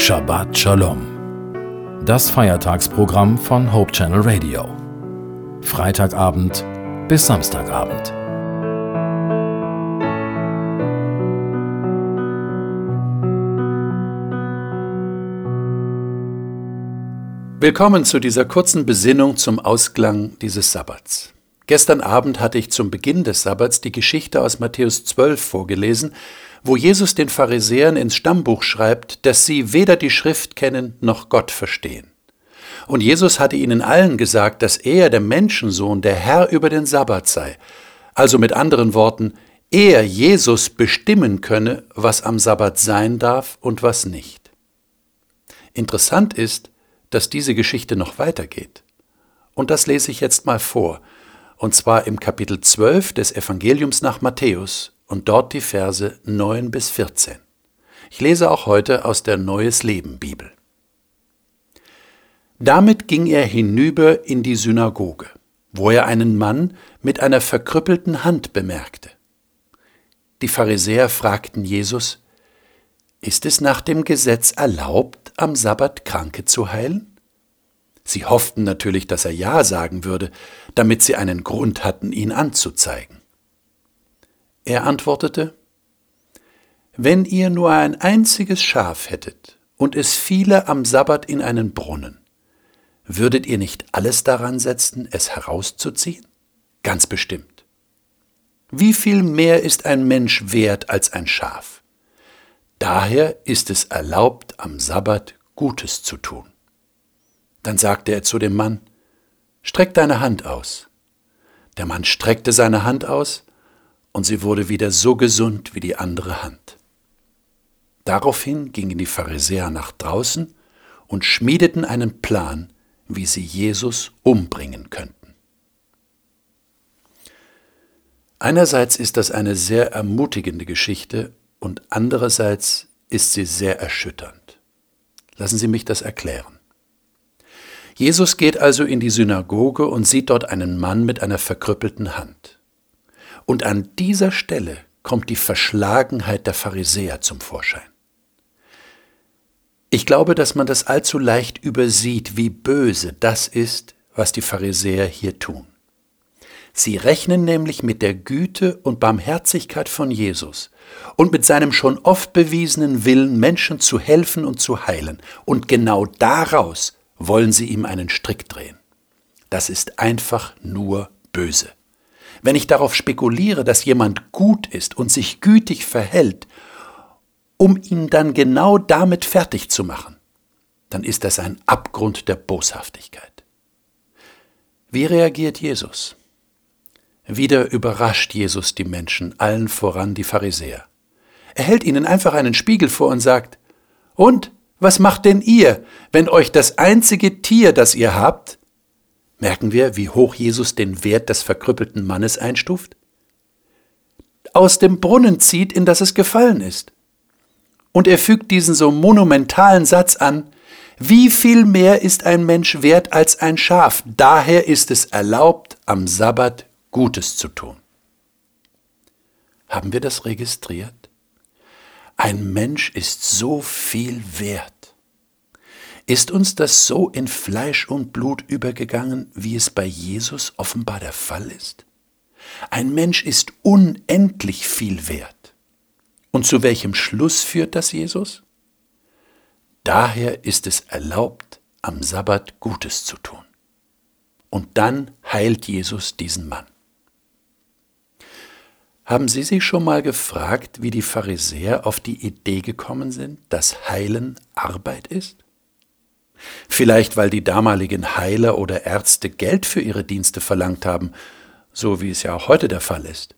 Shabbat Shalom. Das Feiertagsprogramm von Hope Channel Radio. Freitagabend bis Samstagabend. Willkommen zu dieser kurzen Besinnung zum Ausklang dieses Sabbats. Gestern Abend hatte ich zum Beginn des Sabbats die Geschichte aus Matthäus 12 vorgelesen, wo Jesus den Pharisäern ins Stammbuch schreibt, dass sie weder die Schrift kennen noch Gott verstehen. Und Jesus hatte ihnen allen gesagt, dass er, der Menschensohn, der Herr über den Sabbat sei. Also mit anderen Worten, er, Jesus, bestimmen könne, was am Sabbat sein darf und was nicht. Interessant ist, dass diese Geschichte noch weitergeht. Und das lese ich jetzt mal vor, und zwar im Kapitel 12 des Evangeliums nach Matthäus und dort die Verse 9 bis 14. Ich lese auch heute aus der Neues Leben Bibel. Damit ging er hinüber in die Synagoge, wo er einen Mann mit einer verkrüppelten Hand bemerkte. Die Pharisäer fragten Jesus, Ist es nach dem Gesetz erlaubt, am Sabbat Kranke zu heilen? Sie hofften natürlich, dass er Ja sagen würde, damit sie einen Grund hatten, ihn anzuzeigen. Er antwortete, Wenn ihr nur ein einziges Schaf hättet und es fiele am Sabbat in einen Brunnen, würdet ihr nicht alles daran setzen, es herauszuziehen? Ganz bestimmt. Wie viel mehr ist ein Mensch wert als ein Schaf? Daher ist es erlaubt, am Sabbat Gutes zu tun. Dann sagte er zu dem Mann, Streck deine Hand aus. Der Mann streckte seine Hand aus, und sie wurde wieder so gesund wie die andere Hand. Daraufhin gingen die Pharisäer nach draußen und schmiedeten einen Plan, wie sie Jesus umbringen könnten. Einerseits ist das eine sehr ermutigende Geschichte und andererseits ist sie sehr erschütternd. Lassen Sie mich das erklären. Jesus geht also in die Synagoge und sieht dort einen Mann mit einer verkrüppelten Hand. Und an dieser Stelle kommt die Verschlagenheit der Pharisäer zum Vorschein. Ich glaube, dass man das allzu leicht übersieht, wie böse das ist, was die Pharisäer hier tun. Sie rechnen nämlich mit der Güte und Barmherzigkeit von Jesus und mit seinem schon oft bewiesenen Willen, Menschen zu helfen und zu heilen. Und genau daraus wollen sie ihm einen Strick drehen. Das ist einfach nur böse. Wenn ich darauf spekuliere, dass jemand gut ist und sich gütig verhält, um ihn dann genau damit fertig zu machen, dann ist das ein Abgrund der Boshaftigkeit. Wie reagiert Jesus? Wieder überrascht Jesus die Menschen, allen voran die Pharisäer. Er hält ihnen einfach einen Spiegel vor und sagt, Und, was macht denn ihr, wenn euch das einzige Tier, das ihr habt, Merken wir, wie hoch Jesus den Wert des verkrüppelten Mannes einstuft? Aus dem Brunnen zieht, in das es gefallen ist. Und er fügt diesen so monumentalen Satz an, wie viel mehr ist ein Mensch wert als ein Schaf? Daher ist es erlaubt, am Sabbat Gutes zu tun. Haben wir das registriert? Ein Mensch ist so viel wert. Ist uns das so in Fleisch und Blut übergegangen, wie es bei Jesus offenbar der Fall ist? Ein Mensch ist unendlich viel wert. Und zu welchem Schluss führt das Jesus? Daher ist es erlaubt, am Sabbat Gutes zu tun. Und dann heilt Jesus diesen Mann. Haben Sie sich schon mal gefragt, wie die Pharisäer auf die Idee gekommen sind, dass Heilen Arbeit ist? Vielleicht weil die damaligen Heiler oder Ärzte Geld für ihre Dienste verlangt haben, so wie es ja auch heute der Fall ist.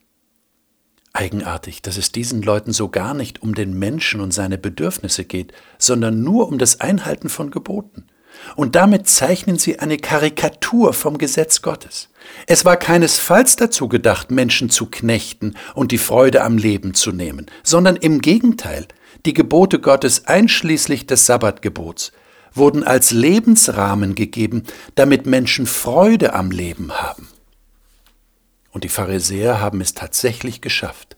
Eigenartig, dass es diesen Leuten so gar nicht um den Menschen und seine Bedürfnisse geht, sondern nur um das Einhalten von Geboten. Und damit zeichnen sie eine Karikatur vom Gesetz Gottes. Es war keinesfalls dazu gedacht, Menschen zu knechten und die Freude am Leben zu nehmen, sondern im Gegenteil, die Gebote Gottes einschließlich des Sabbatgebots wurden als Lebensrahmen gegeben, damit Menschen Freude am Leben haben. Und die Pharisäer haben es tatsächlich geschafft,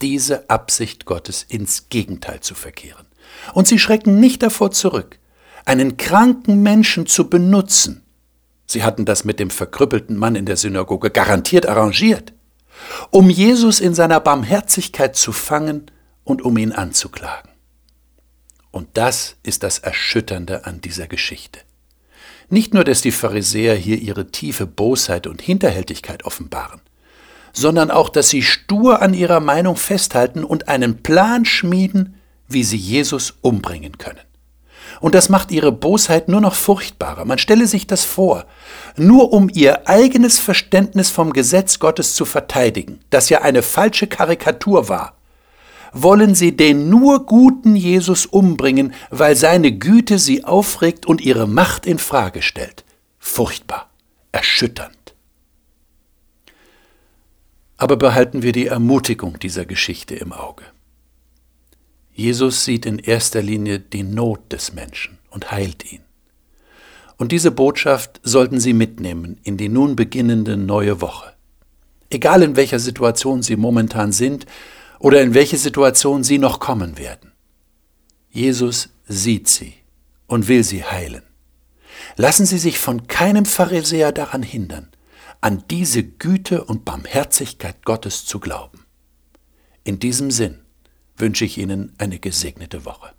diese Absicht Gottes ins Gegenteil zu verkehren. Und sie schrecken nicht davor zurück, einen kranken Menschen zu benutzen. Sie hatten das mit dem verkrüppelten Mann in der Synagoge garantiert arrangiert, um Jesus in seiner Barmherzigkeit zu fangen und um ihn anzuklagen. Und das ist das Erschütternde an dieser Geschichte. Nicht nur, dass die Pharisäer hier ihre tiefe Bosheit und Hinterhältigkeit offenbaren, sondern auch, dass sie stur an ihrer Meinung festhalten und einen Plan schmieden, wie sie Jesus umbringen können. Und das macht ihre Bosheit nur noch furchtbarer. Man stelle sich das vor, nur um ihr eigenes Verständnis vom Gesetz Gottes zu verteidigen, das ja eine falsche Karikatur war, wollen sie den nur guten Jesus umbringen, weil seine Güte sie aufregt und ihre Macht in Frage stellt. Furchtbar, erschütternd. Aber behalten wir die Ermutigung dieser Geschichte im Auge. Jesus sieht in erster Linie die Not des Menschen und heilt ihn. Und diese Botschaft sollten Sie mitnehmen in die nun beginnende neue Woche. Egal in welcher Situation Sie momentan sind oder in welche Situation Sie noch kommen werden. Jesus sieht Sie und will Sie heilen. Lassen Sie sich von keinem Pharisäer daran hindern, an diese Güte und Barmherzigkeit Gottes zu glauben. In diesem Sinn wünsche ich Ihnen eine gesegnete Woche.